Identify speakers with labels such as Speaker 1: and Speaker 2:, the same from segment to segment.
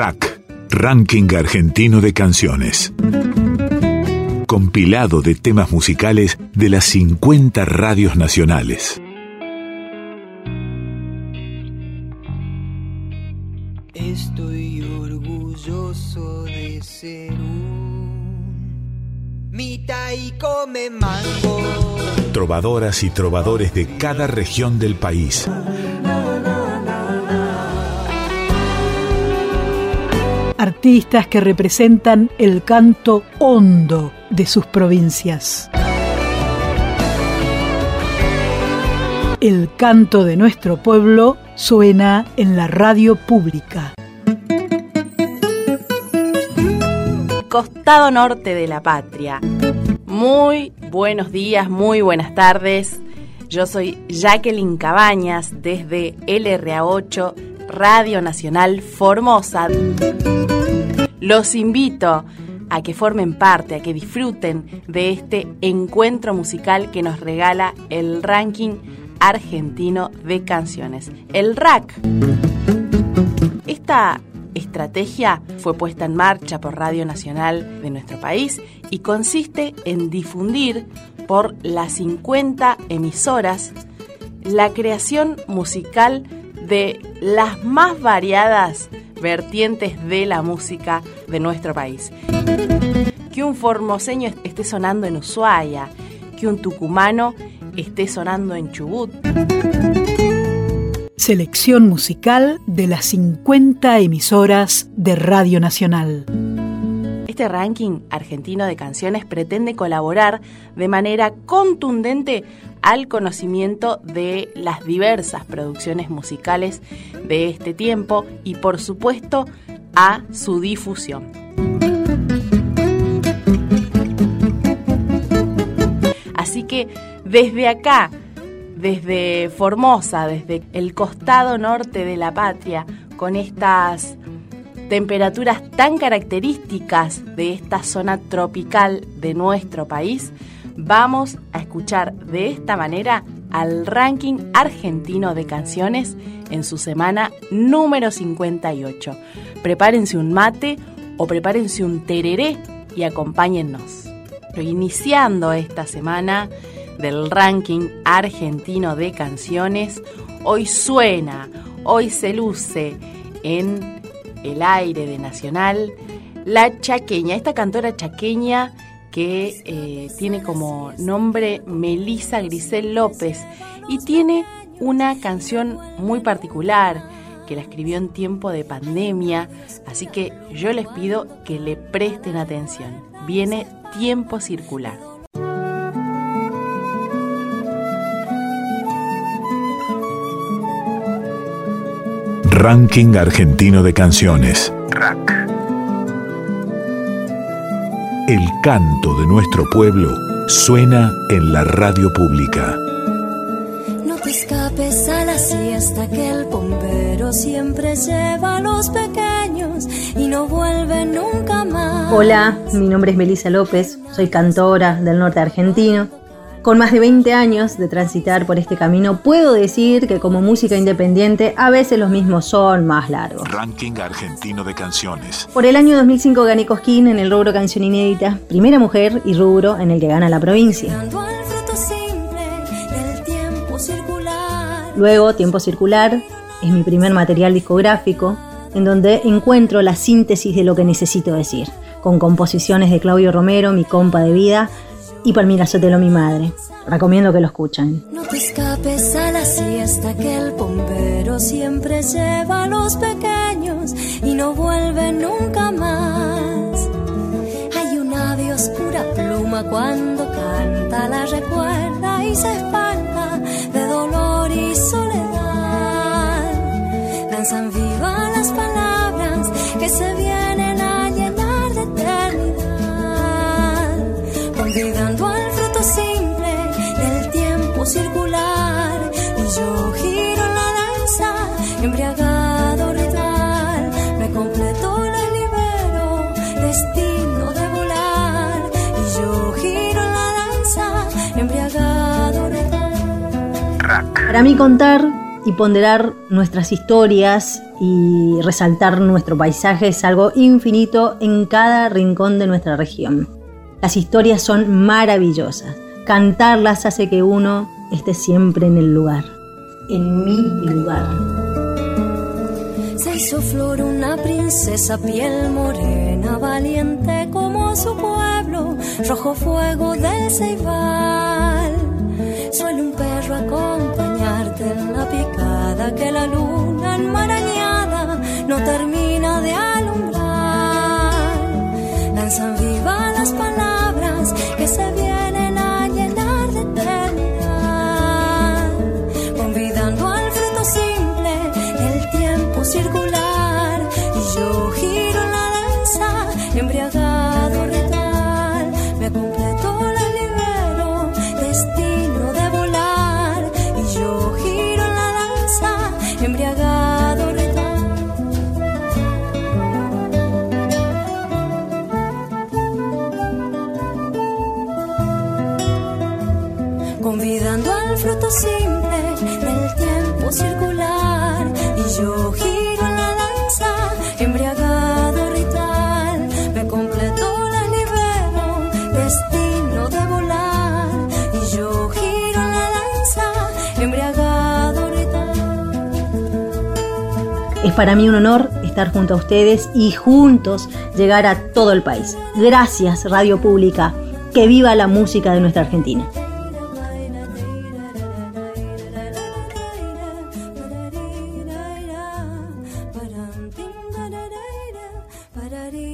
Speaker 1: Rack, Ranking Argentino de Canciones. Compilado de temas musicales de las 50 radios nacionales.
Speaker 2: Estoy orgulloso de ser un mita y come mango.
Speaker 1: Trovadoras y trovadores de cada región del país.
Speaker 3: Artistas que representan el canto hondo de sus provincias. El canto de nuestro pueblo suena en la radio pública.
Speaker 4: Costado norte de la patria. Muy buenos días, muy buenas tardes. Yo soy Jacqueline Cabañas desde LRA8, Radio Nacional Formosa. Los invito a que formen parte, a que disfruten de este encuentro musical que nos regala el ranking argentino de canciones, el RAC. Esta estrategia fue puesta en marcha por Radio Nacional de nuestro país y consiste en difundir por las 50 emisoras la creación musical de las más variadas vertientes de la música de nuestro país. Que un formoseño esté sonando en Ushuaia, que un tucumano esté sonando en Chubut.
Speaker 3: Selección musical de las 50 emisoras de Radio Nacional.
Speaker 4: Este ranking argentino de canciones pretende colaborar de manera contundente al conocimiento de las diversas producciones musicales de este tiempo y por supuesto a su difusión. Así que desde acá, desde Formosa, desde el costado norte de la patria, con estas temperaturas tan características de esta zona tropical de nuestro país, vamos a escuchar de esta manera al ranking argentino de canciones en su semana número 58. Prepárense un mate o prepárense un tereré y acompáñennos. Iniciando esta semana del ranking argentino de canciones, hoy suena, hoy se luce en el aire de Nacional la chaqueña, esta cantora chaqueña que eh, tiene como nombre Melisa Grisel López y tiene una canción muy particular que la escribió en tiempo de pandemia, así que yo les pido que le presten atención. Viene tiempo circular.
Speaker 1: Ranking Argentino de Canciones. El canto de nuestro pueblo suena en la radio pública.
Speaker 5: No te escapes a la siesta que el bombero siempre lleva a los pequeños y no vuelve nunca más.
Speaker 6: Hola, mi nombre es Melisa López, soy cantora del norte argentino con más de 20 años de transitar por este camino, puedo decir que como música independiente a veces los mismos son más largos.
Speaker 1: Ranking argentino de canciones.
Speaker 6: Por el año 2005 gané Cosquín en el rubro canción inédita, primera mujer y rubro en el que gana la provincia. Luego, Tiempo Circular es mi primer material discográfico en donde encuentro la síntesis de lo que necesito decir, con composiciones de Claudio Romero, mi compa de vida, y Palmira Sotelo, mi madre. Recomiendo que lo escuchen.
Speaker 5: No te escapes a la siesta que el bombero siempre lleva a los pequeños y no vuelve nunca más. Hay una ave oscura pluma cuando canta, la recuerda y se espanta de dolor y soledad. Danzan viva las palabras que se vienen
Speaker 6: Para mí contar y ponderar nuestras historias y resaltar nuestro paisaje es algo infinito en cada rincón de nuestra región. Las historias son maravillosas. Cantarlas hace que uno esté siempre en el lugar, en mi lugar.
Speaker 5: Se hizo flor una princesa, piel morena, valiente como su pueblo, rojo fuego del ceibal. Suele un perro acompañarte en la picada que la luna
Speaker 6: para mí un honor estar junto a ustedes y juntos llegar a todo el país. Gracias Radio Pública. Que viva la música de nuestra Argentina.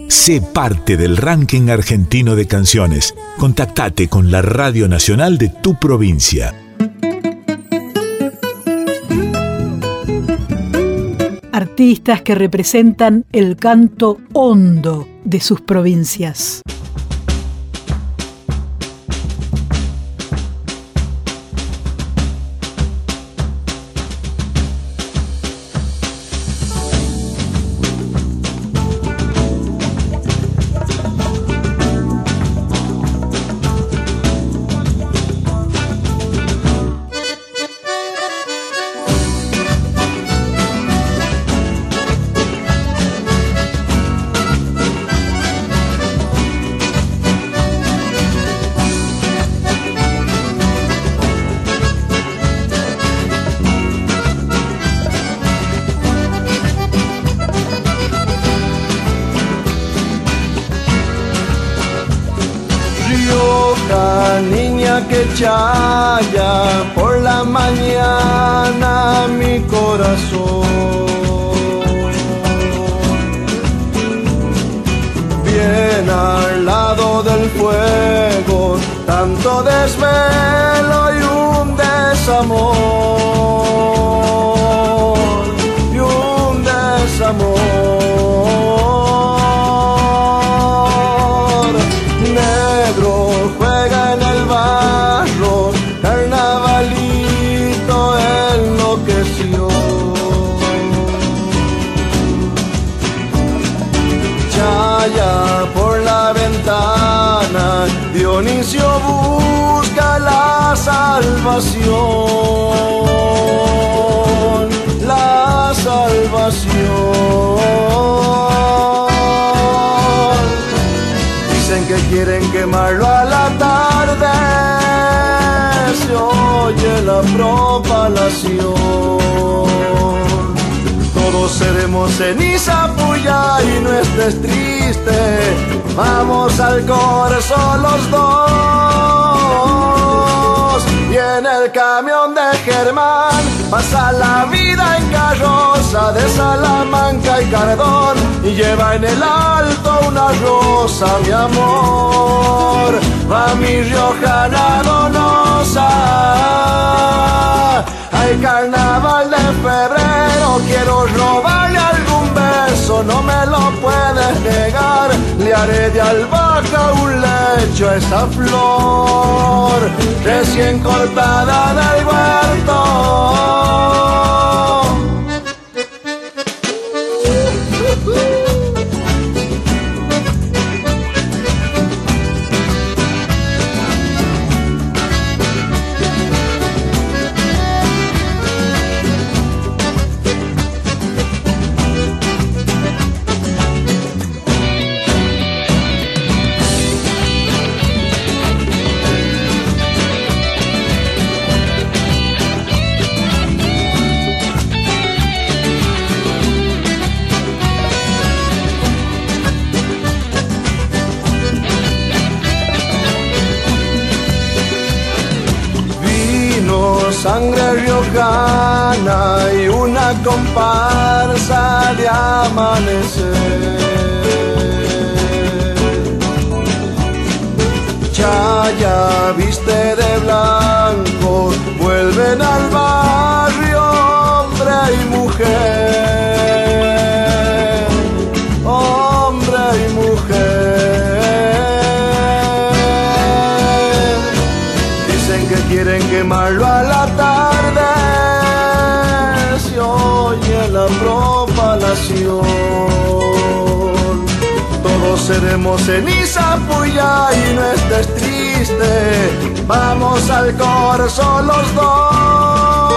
Speaker 1: Sé parte del ranking argentino de canciones. Contactate con la Radio Nacional de tu provincia.
Speaker 3: Artistas que representan el canto hondo de sus provincias.
Speaker 7: Salvación, la salvación. Dicen que quieren quemarlo a la tarde. Se oye la propalación. Todos seremos ceniza puya y no estés triste. Vamos al corazón los dos. En el camión de Germán pasa la vida en carroza de Salamanca y Cardón y lleva en el alto una rosa, mi amor. Va mi riojana donosa. Hay carnaval de febrero, quiero robarle algún beso, no me lo puedes negar. Le haré de albahaca un lecho a esa flor recién cortada del huerto. Comparsa de amanecer. Chaya viste de blanco, vuelven al barrio hombre y mujer, hombre y mujer. Dicen que quieren quemarlo a la propalación todos seremos ceniza puya y no estés Vamos al corso los dos.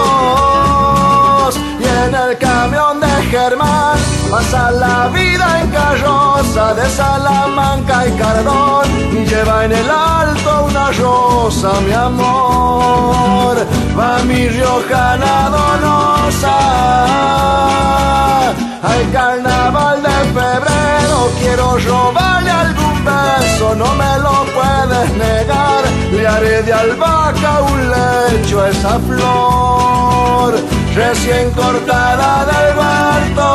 Speaker 7: Y en el camión de Germán pasa la vida en carroza de Salamanca y Cardón. Y lleva en el alto una rosa, mi amor. Va mi riojana donosa. Al carnaval de febrero quiero robarle algún beso, no me lo puedes negar. Le haré de albahaca un lecho esa flor recién cortada del huerto.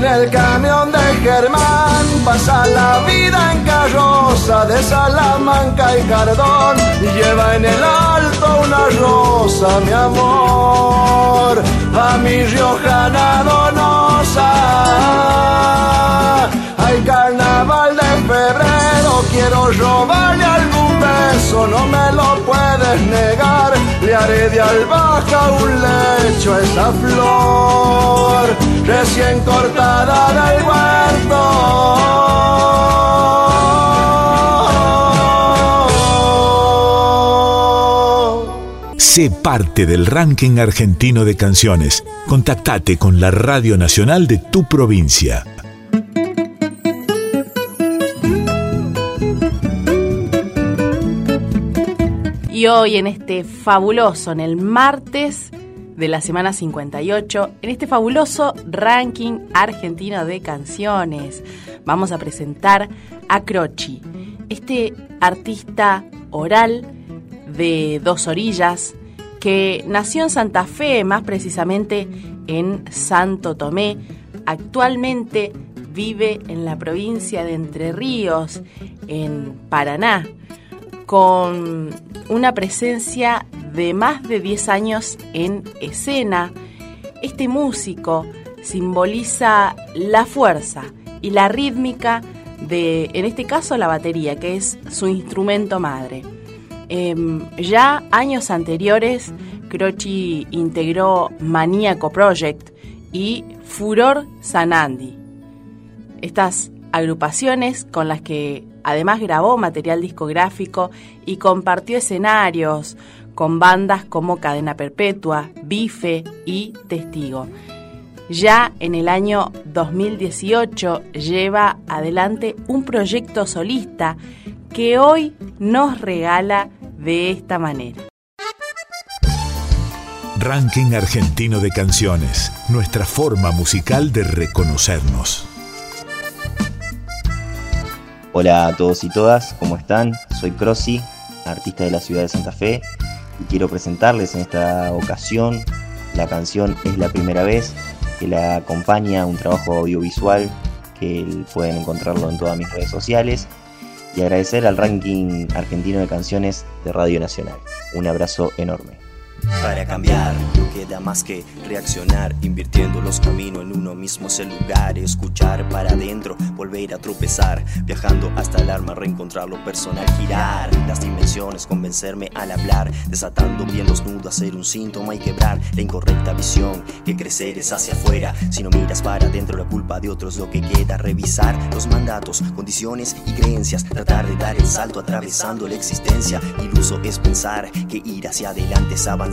Speaker 7: En el camión de Germán. Pasa la vida en carroza de Salamanca y Cardón y lleva en el alto una rosa, mi amor, a mi riojana haré de albahaca un lecho a esa flor recién cortada del huerto.
Speaker 1: Sé parte del ranking argentino de canciones. Contactate con la Radio Nacional de tu provincia.
Speaker 4: Y hoy en este fabuloso, en el martes de la semana 58, en este fabuloso ranking argentino de canciones, vamos a presentar a Croci, este artista oral de dos orillas que nació en Santa Fe, más precisamente en Santo Tomé, actualmente vive en la provincia de Entre Ríos, en Paraná, con una presencia de más de 10 años en escena. Este músico simboliza la fuerza y la rítmica de, en este caso, la batería, que es su instrumento madre. Eh, ya años anteriores, Croci integró Maníaco Project y Furor Sanandi. Estas agrupaciones con las que además grabó material discográfico y compartió escenarios con bandas como Cadena Perpetua, Bife y Testigo. Ya en el año 2018 lleva adelante un proyecto solista que hoy nos regala de esta manera.
Speaker 1: Ranking argentino de canciones, nuestra forma musical de reconocernos.
Speaker 8: Hola a todos y todas, ¿cómo están? Soy Crossi, artista de la ciudad de Santa Fe, y quiero presentarles en esta ocasión la canción Es la primera vez, que la acompaña un trabajo audiovisual que pueden encontrarlo en todas mis redes sociales, y agradecer al ranking argentino de canciones de Radio Nacional. Un abrazo enorme.
Speaker 9: Para cambiar no queda más que reaccionar Invirtiendo los caminos en uno mismo es el lugar Escuchar para adentro, volver a tropezar Viajando hasta el alma, reencontrar lo personal Girar las dimensiones, convencerme al hablar Desatando bien los nudos, hacer un síntoma y quebrar La incorrecta visión, que crecer es hacia afuera Si no miras para adentro la culpa de otros lo que queda Revisar los mandatos, condiciones y creencias Tratar de dar el salto atravesando la existencia Iluso es pensar que ir hacia adelante es avanzar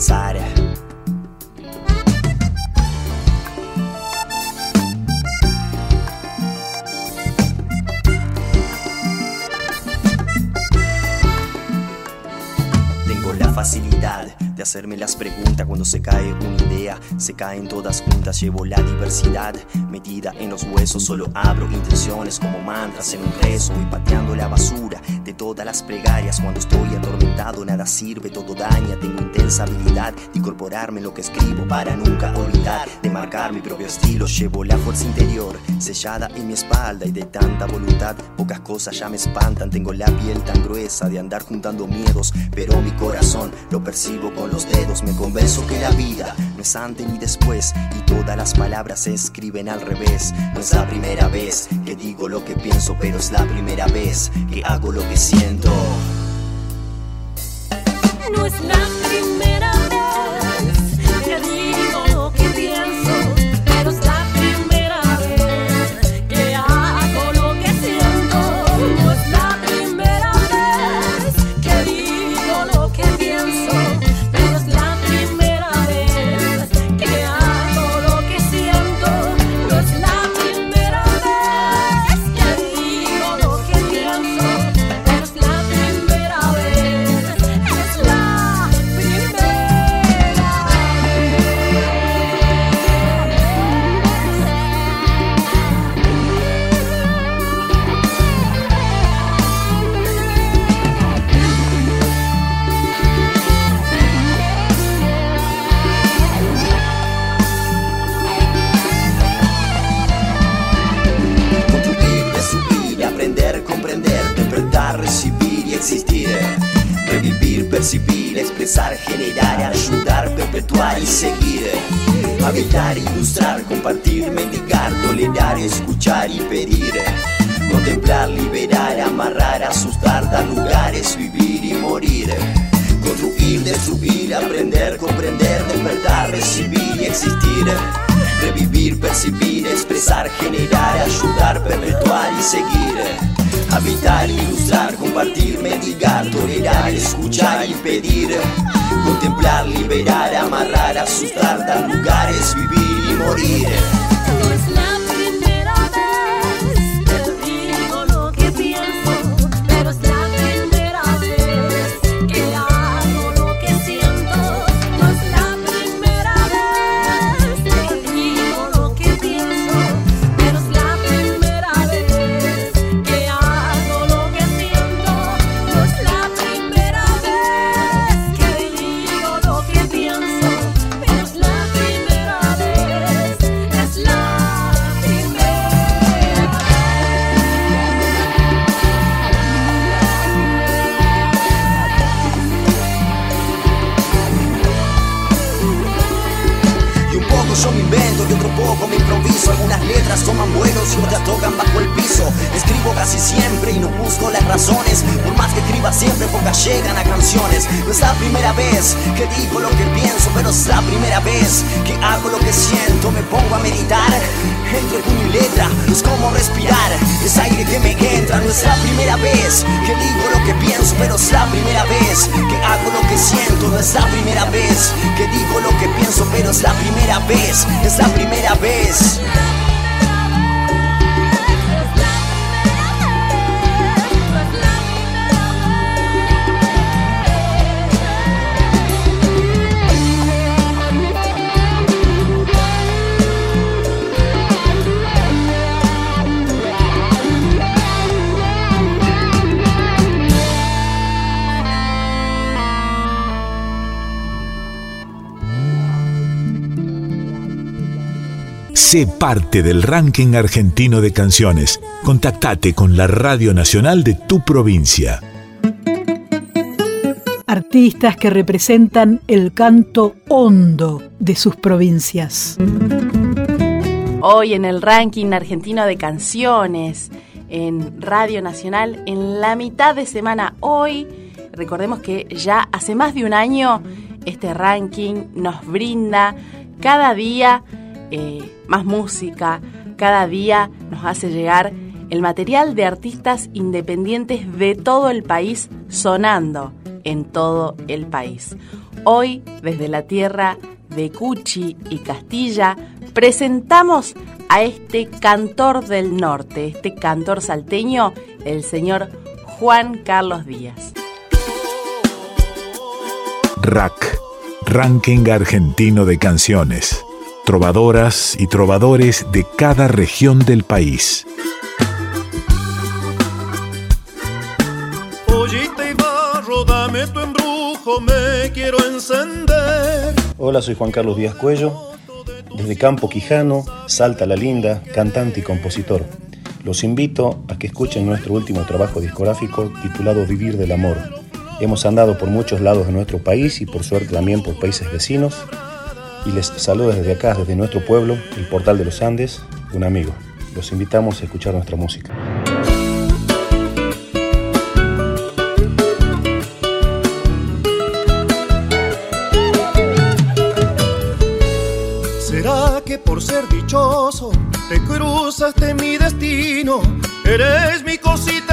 Speaker 9: tengo la
Speaker 10: facilidad de hacerme las preguntas cuando se cae una idea, se caen todas juntas, llevo la diversidad metida en los huesos, solo abro intenciones como mantras en un rezo y pateando la basura todas las plegarias. Cuando estoy atormentado, nada sirve, todo daña. Tengo intensa habilidad de incorporarme en lo que escribo para nunca olvidar. De marcar mi propio estilo, llevo la fuerza interior sellada en mi espalda y de tanta voluntad. Pocas cosas ya me espantan. Tengo la piel tan gruesa de andar juntando miedos, pero mi corazón lo percibo con los dedos. Me convenzo que la vida no es antes ni después y todas las palabras se escriben al revés. No es la primera vez que digo lo que pienso, pero es la primera vez que hago lo que siento.
Speaker 9: No es
Speaker 1: Sé parte del ranking argentino de canciones. Contactate con la Radio Nacional de tu provincia.
Speaker 3: Artistas que representan el canto hondo de sus provincias.
Speaker 4: Hoy en el ranking argentino de canciones, en Radio Nacional, en la mitad de semana, hoy, recordemos que ya hace más de un año este ranking nos brinda cada día eh, más música, cada día nos hace llegar el material de artistas independientes de todo el país sonando en todo el país. Hoy, desde la tierra de Cuchi y Castilla, presentamos a este cantor del norte, este cantor salteño, el señor Juan Carlos Díaz.
Speaker 1: RAC, Ranking Argentino de Canciones. Trovadoras y trovadores de cada región del país.
Speaker 11: Ollita y barro, dame tu embrujo, me quiero encender.
Speaker 12: Hola, soy Juan Carlos Díaz Cuello. Desde Campo Quijano, Salta la Linda, cantante y compositor. Los invito a que escuchen nuestro último trabajo discográfico titulado Vivir del Amor. Hemos andado por muchos lados de nuestro país y por suerte también por países vecinos. Y les saludo desde acá, desde nuestro pueblo, el Portal de los Andes, un amigo. Los invitamos a escuchar nuestra música.
Speaker 11: ¿Será que por ser dichoso te cruzaste mi destino? Eres mi cosita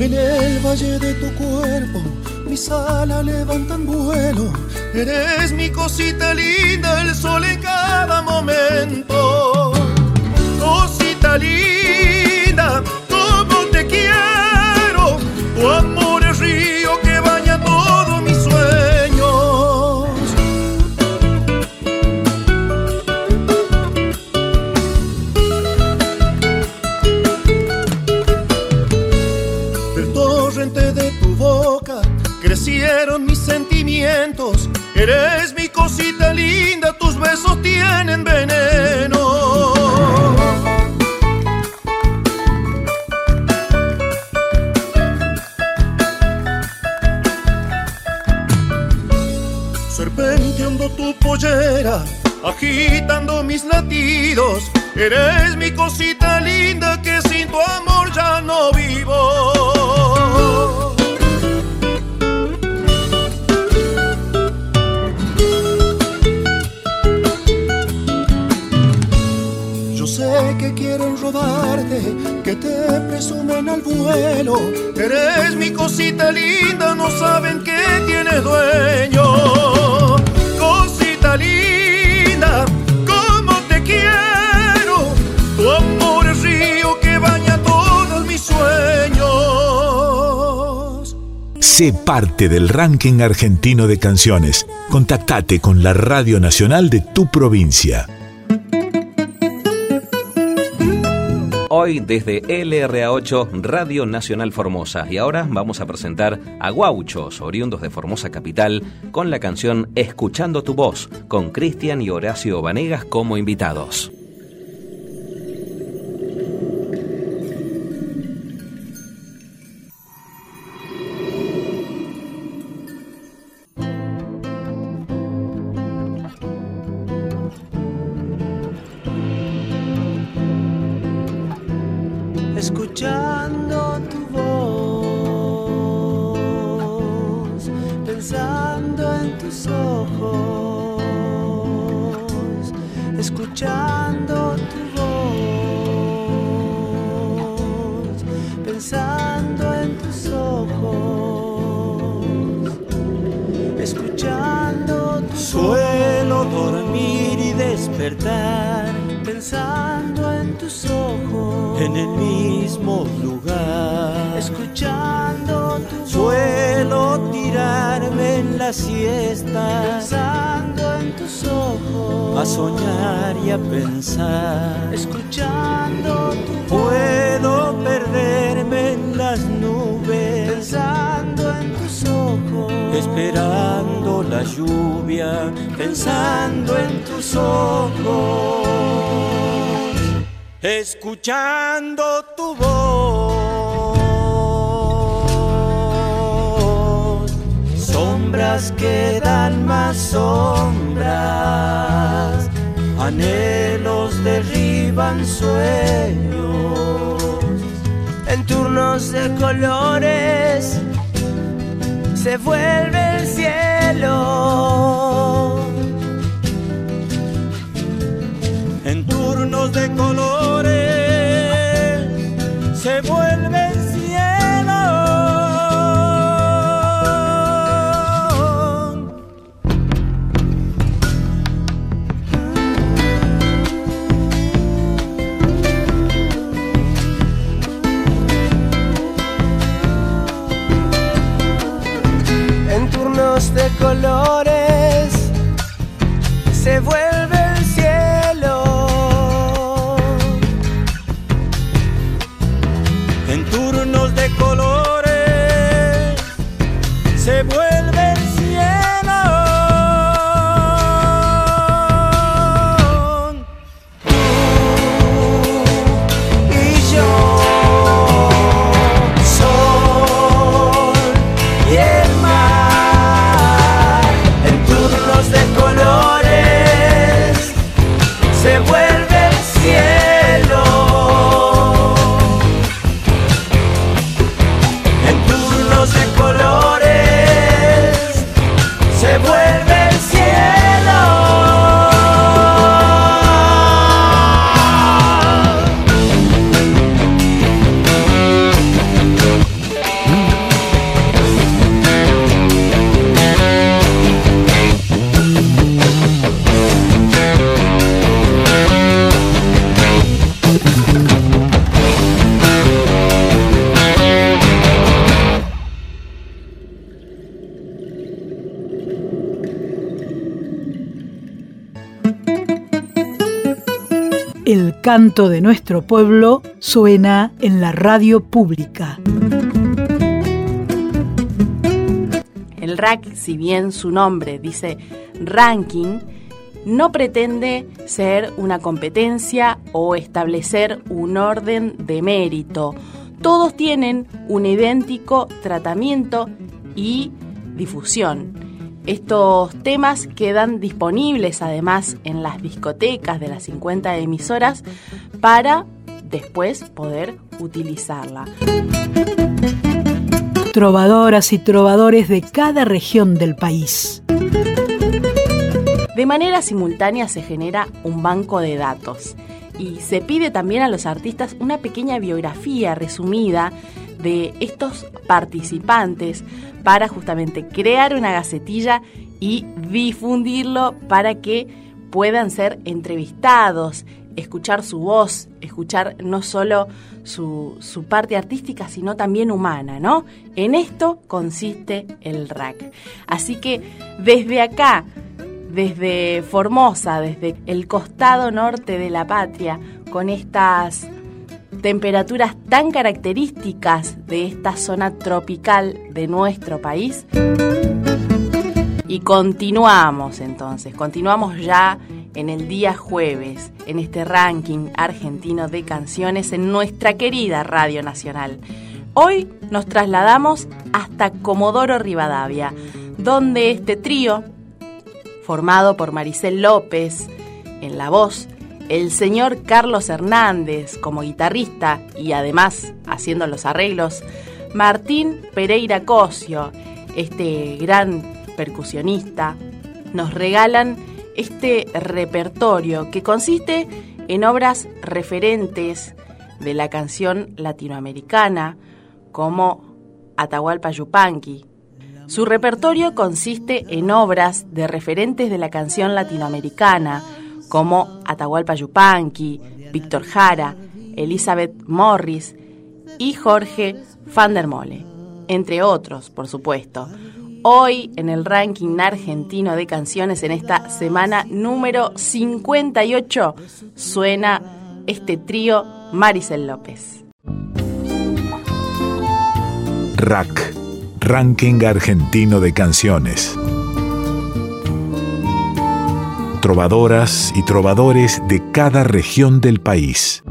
Speaker 11: En el valle de tu cuerpo, mis alas levantan vuelo. Eres mi cosita linda, el sol en cada momento. Cosita linda, Eres mi cosita linda, tus besos tienen veneno. Serpenteando tu pollera, agitando mis latidos. Eres mi cosita que te presumen al vuelo. Eres mi cosita linda, no saben que tienes dueño. Cosita linda, como te quiero. Tu amor es río que baña todos mis sueños.
Speaker 1: Sé parte del ranking argentino de canciones. Contactate con la Radio Nacional de tu provincia.
Speaker 13: Hoy desde LRA8 Radio Nacional Formosa y ahora vamos a presentar a Guauchos, oriundos de Formosa Capital, con la canción Escuchando tu voz, con Cristian y Horacio Vanegas como invitados.
Speaker 2: Escuchando tu
Speaker 14: Suelo tirarme en la siesta,
Speaker 2: pensando en tus ojos,
Speaker 14: a soñar y a pensar.
Speaker 2: escuchando tu
Speaker 14: Puedo perderme en las nubes,
Speaker 2: pensando en tus ojos,
Speaker 14: esperando la lluvia, pensando en tus ojos, escuchando tu voz. Sombras que dan más sombras, anhelos derriban sueños.
Speaker 2: en turnos de colores, se vuelve el cielo.
Speaker 14: En turnos de colores
Speaker 2: colores. Se vuelve
Speaker 3: canto de nuestro pueblo suena en la radio pública.
Speaker 4: El RAC, si bien su nombre dice ranking, no pretende ser una competencia o establecer un orden de mérito. Todos tienen un idéntico tratamiento y difusión. Estos temas quedan disponibles además en las discotecas de las 50 emisoras para después poder utilizarla.
Speaker 3: Trovadoras y trovadores de cada región del país.
Speaker 4: De manera simultánea se genera un banco de datos y se pide también a los artistas una pequeña biografía resumida de estos participantes para justamente crear una gacetilla y difundirlo para que puedan ser entrevistados, escuchar su voz, escuchar no solo su, su, parte artística, sino también humana, ¿no? En esto consiste el RAC. Así que desde acá, desde Formosa, desde el costado norte de la patria, con estas temperaturas tan características de esta zona tropical de nuestro país. Y continuamos entonces, continuamos ya en el día jueves, en este ranking argentino de canciones en nuestra querida Radio Nacional. Hoy nos trasladamos hasta Comodoro Rivadavia, donde este trío, formado por Maricel López en la voz, el señor Carlos Hernández como guitarrista y además haciendo los arreglos, Martín Pereira Cosio, este gran percusionista, nos regalan este repertorio que consiste en obras referentes de la canción latinoamericana como Atahualpa Yupanqui. Su repertorio consiste en obras de referentes de la canción latinoamericana como Atahualpa Yupanqui, Víctor Jara, Elizabeth Morris y Jorge van der Mole, entre otros, por supuesto. Hoy en el ranking argentino de canciones en esta semana número 58 suena este trío Maricel López.
Speaker 1: RAC, Ranking Argentino de Canciones. Trovadoras y trovadores de cada región del país.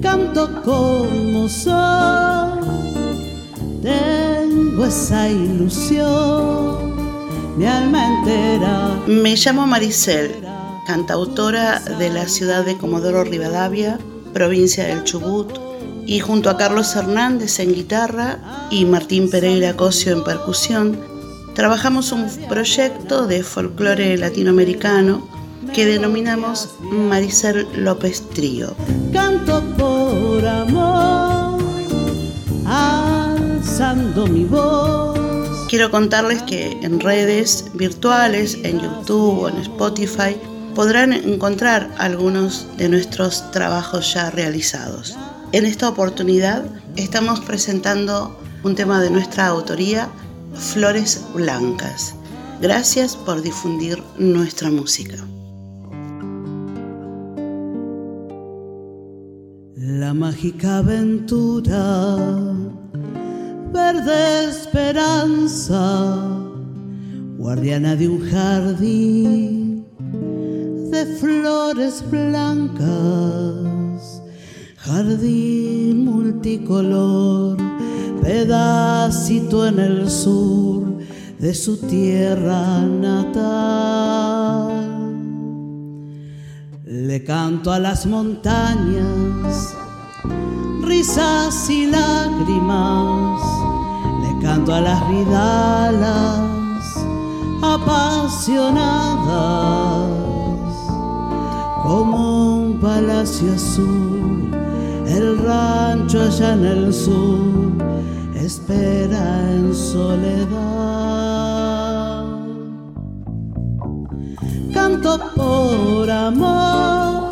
Speaker 15: Canto como soy, tengo esa ilusión, mi alma entera.
Speaker 16: Me llamo Maricel, cantautora de la ciudad de Comodoro Rivadavia, provincia del Chubut, y junto a Carlos Hernández en guitarra y Martín Pereira Cosio en percusión, trabajamos un proyecto de folclore latinoamericano que denominamos Maricel López Trío.
Speaker 15: Canto por amor, alzando mi voz.
Speaker 16: Quiero contarles que en redes virtuales, en YouTube o en Spotify, podrán encontrar algunos de nuestros trabajos ya realizados. En esta oportunidad estamos presentando un tema de nuestra autoría, Flores Blancas. Gracias por difundir nuestra música.
Speaker 15: La mágica aventura, verde esperanza, guardiana de un jardín de flores blancas, jardín multicolor, pedacito en el sur de su tierra natal. Le canto a las montañas, risas y lágrimas, le canto a las vidalas apasionadas, como un palacio azul, el rancho allá en el sur espera en soledad. Canto por amor,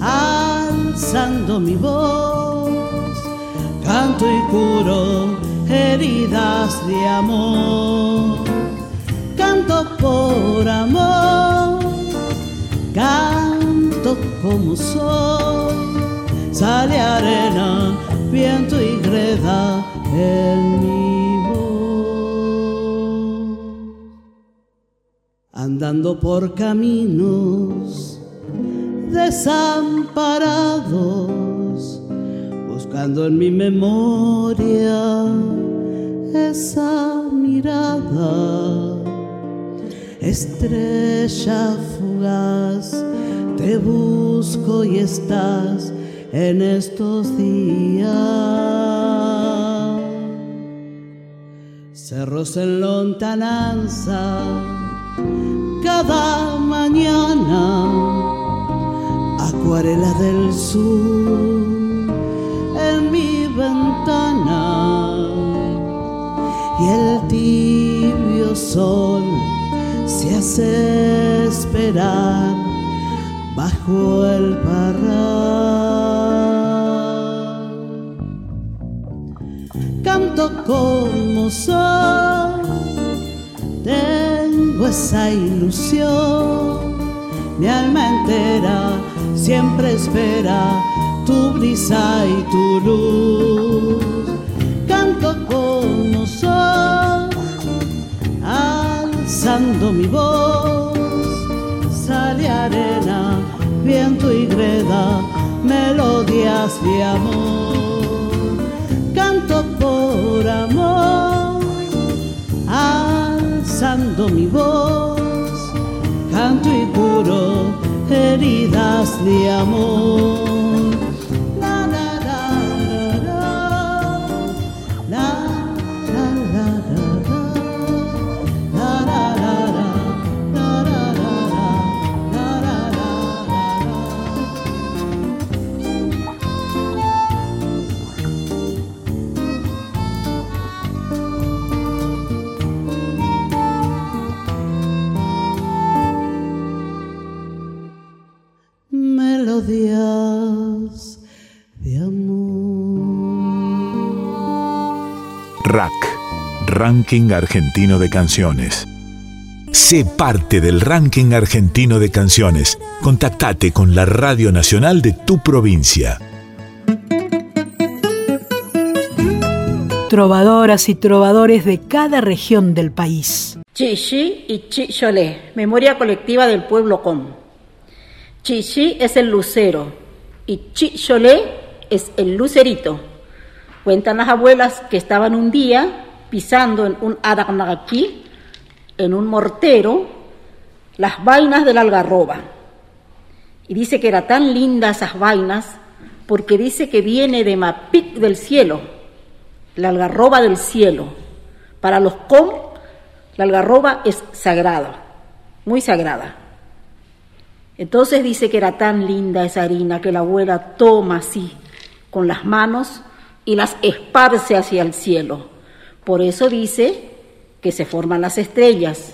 Speaker 15: alzando mi voz, canto y curo heridas de amor. Canto por amor, canto como sol, sale arena viento y greda en mi. Andando por caminos desamparados, buscando en mi memoria esa mirada, estrella fugaz, te busco y estás en estos días. Cerros en lontananza, cada mañana, acuarela del sur en mi ventana y el tibio sol se hace esperar bajo el parral. Como soy, tengo esa ilusión, mi alma entera siempre espera tu brisa y tu luz. Canto como soy, alzando mi voz, sale arena, viento y greda, melodías de amor. Amor, alzando mi voz, canto y curo heridas de amor.
Speaker 1: Ranking Argentino de Canciones. Sé parte del ranking argentino de canciones. Contactate con la Radio Nacional de tu provincia.
Speaker 3: Trovadoras y trovadores de cada región del país.
Speaker 17: Chichi y Chicholé, memoria colectiva del pueblo Com. Chichi es el lucero y Chicholé es el lucerito. Cuentan las abuelas que estaban un día pisando en un aragnaqui, en un mortero, las vainas de la algarroba. Y dice que era tan linda esas vainas porque dice que viene de Mapic del cielo, la algarroba del cielo. Para los com, la algarroba es sagrada, muy sagrada. Entonces dice que era tan linda esa harina que la abuela toma así, con las manos, y las esparce hacia el cielo. Por eso dice que se forman las estrellas,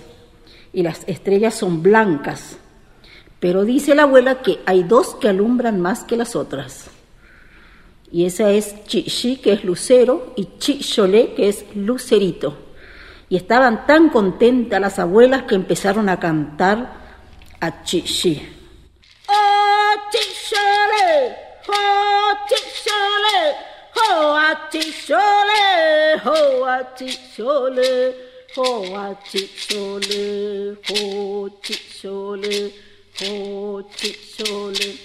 Speaker 17: y las estrellas son blancas. Pero dice la abuela que hay dos que alumbran más que las otras. Y esa es Chichi, que es lucero, y Chicholé, que es lucerito. Y estaban tan contentas las abuelas que empezaron a cantar a Chichi.
Speaker 2: ¡Oh, Chichole! ¡Oh, Chichole! ¡Oh, a Chichole! ¡Oh, a Chichole! ¡Oh, a Chichole! ¡Oh, Chichole! ¡Oh, Chichole!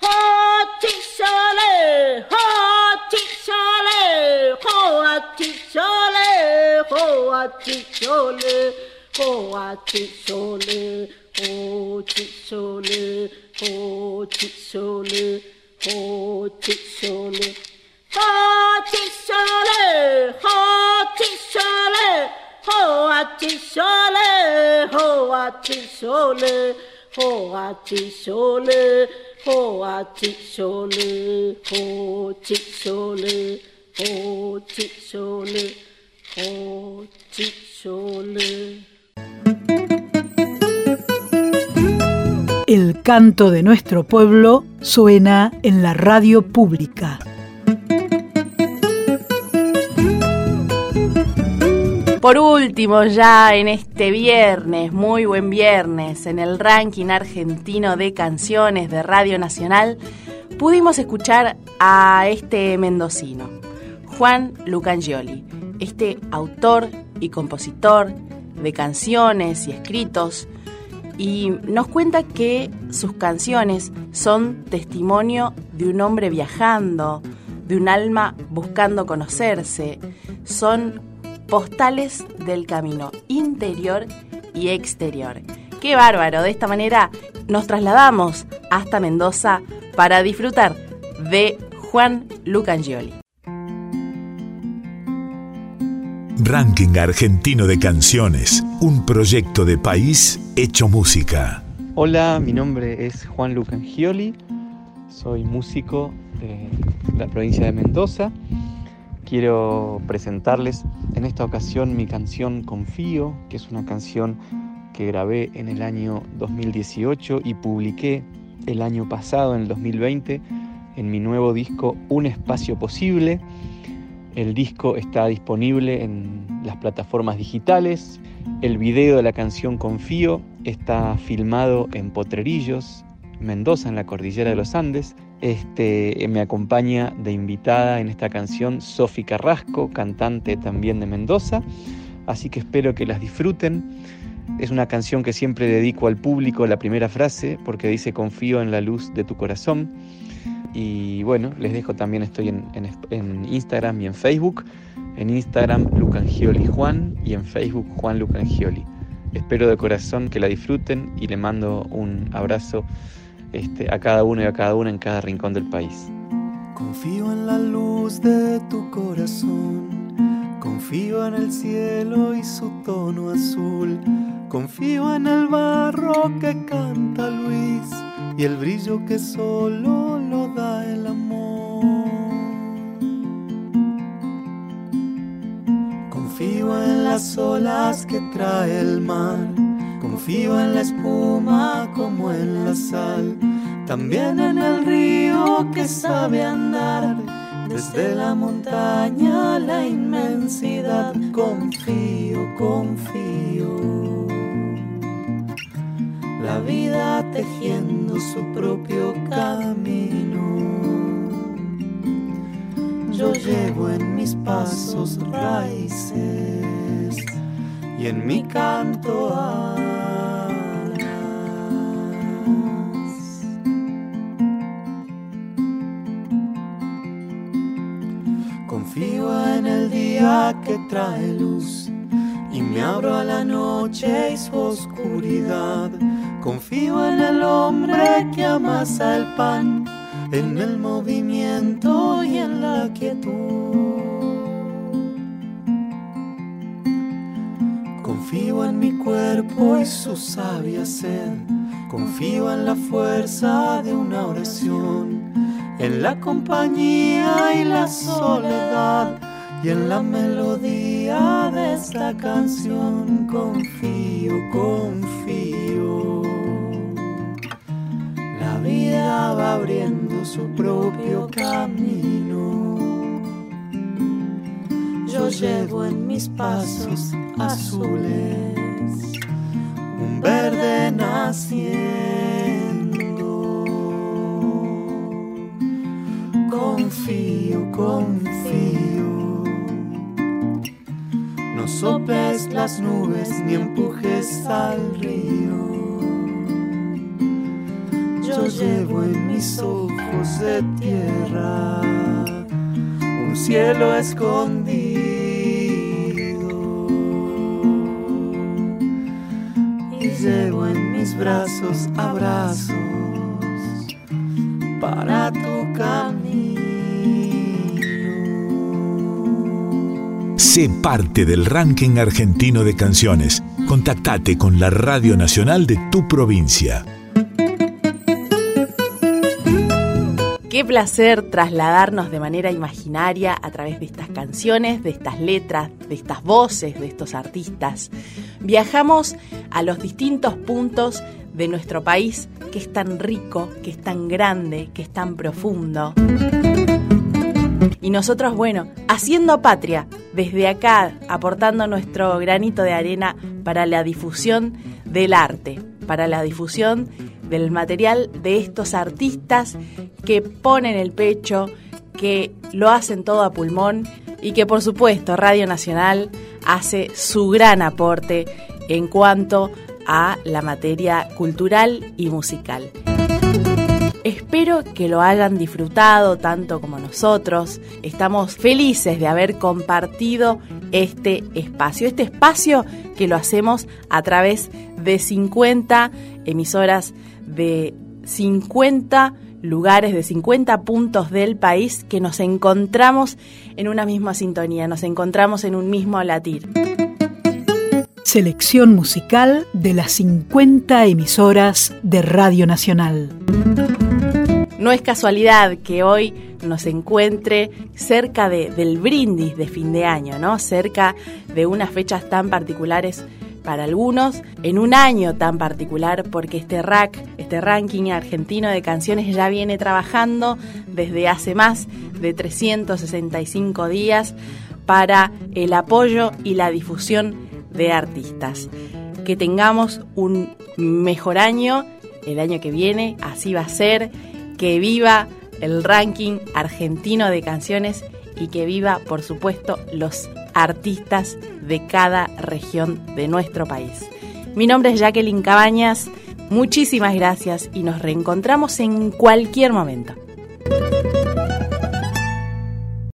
Speaker 2: ¡Oh, Chichole! ¡Oh, Chichole! ¡Oh, a Chichole! ¡Oh, a Chichole! ¡Oh, a Chichole!
Speaker 3: El canto de nuestro pueblo suena en la radio pública.
Speaker 4: Por último, ya en este viernes, muy buen viernes, en el ranking argentino de canciones de Radio Nacional, pudimos escuchar a este mendocino, Juan Lucangioli, este autor y compositor de canciones y escritos, y nos cuenta que sus canciones son testimonio de un hombre viajando, de un alma buscando conocerse, son postales del camino interior y exterior. ¡Qué bárbaro! De esta manera nos trasladamos hasta Mendoza para disfrutar de Juan Lucangioli.
Speaker 1: Ranking Argentino de Canciones, un proyecto de país hecho música.
Speaker 18: Hola, mi nombre es Juan Lucangioli, soy músico de la provincia de Mendoza. Quiero presentarles en esta ocasión mi canción Confío, que es una canción que grabé en el año 2018 y publiqué el año pasado, en el 2020, en mi nuevo disco Un Espacio Posible. El disco está disponible en las plataformas digitales. El video de la canción Confío está filmado en Potrerillos, Mendoza, en la cordillera de los Andes. Este, me acompaña de invitada en esta canción Sofi Carrasco, cantante también de Mendoza. Así que espero que las disfruten. Es una canción que siempre dedico al público la primera frase porque dice confío en la luz de tu corazón. Y bueno, les dejo también, estoy en, en, Instagram y en Facebook. En Instagram Lucangioli Juan y en Facebook Juan Lucangioli. Espero de corazón que la disfruten y le mando un abrazo este, a cada uno y a cada una en cada rincón del país.
Speaker 11: Confío en la luz de tu corazón, confío en el cielo y su tono azul, confío en el barro que canta Luis y el brillo que solo lo da el amor. Confío en las olas que trae el mar, confío en la espuma como en la sal, también en el río que sabe andar. Desde la montaña a la inmensidad, confío, confío. La vida tejiendo su propio camino. Yo llevo en mis pasos raíces y en mi canto alas. Que trae luz y me abro a la noche y su oscuridad. Confío en el hombre que amasa el pan
Speaker 18: en el movimiento y en la quietud. Confío en mi cuerpo y su sabia sed, confío en la fuerza de una oración, en la compañía y la soledad y en la melodía de esta canción confío, confío. La vida va abriendo su propio camino. Yo llevo en mis pasos azules un verde naciendo. Confío, confío sopes las nubes ni empujes al río. Yo llevo en mis ojos de tierra un cielo escondido. Y llevo en mis brazos abrazos para tu
Speaker 1: Sé parte del ranking argentino de canciones. Contactate con la Radio Nacional de tu provincia.
Speaker 4: Qué placer trasladarnos de manera imaginaria a través de estas canciones, de estas letras, de estas voces, de estos artistas. Viajamos a los distintos puntos de nuestro país que es tan rico, que es tan grande, que es tan profundo. Y nosotros, bueno, haciendo patria, desde acá, aportando nuestro granito de arena para la difusión del arte, para la difusión del material de estos artistas que ponen el pecho, que lo hacen todo a pulmón y que por supuesto Radio Nacional hace su gran aporte en cuanto a la materia cultural y musical. Espero que lo hayan disfrutado tanto como nosotros. Estamos felices de haber compartido este espacio. Este espacio que lo hacemos a través de 50 emisoras de 50 lugares, de 50 puntos del país que nos encontramos en una misma sintonía, nos encontramos en un mismo latir.
Speaker 3: Selección musical de las 50 emisoras de Radio Nacional.
Speaker 4: No es casualidad que hoy nos encuentre cerca del brindis de fin de año, ¿no? Cerca de unas fechas tan particulares para algunos, en un año tan particular, porque este rack, este ranking argentino de canciones ya viene trabajando desde hace más de 365 días para el apoyo y la difusión de artistas. Que tengamos un mejor año el año que viene, así va a ser que viva el ranking argentino de canciones y que viva, por supuesto, los artistas de cada región de nuestro país. Mi nombre es Jacqueline Cabañas, muchísimas gracias y nos reencontramos en cualquier momento.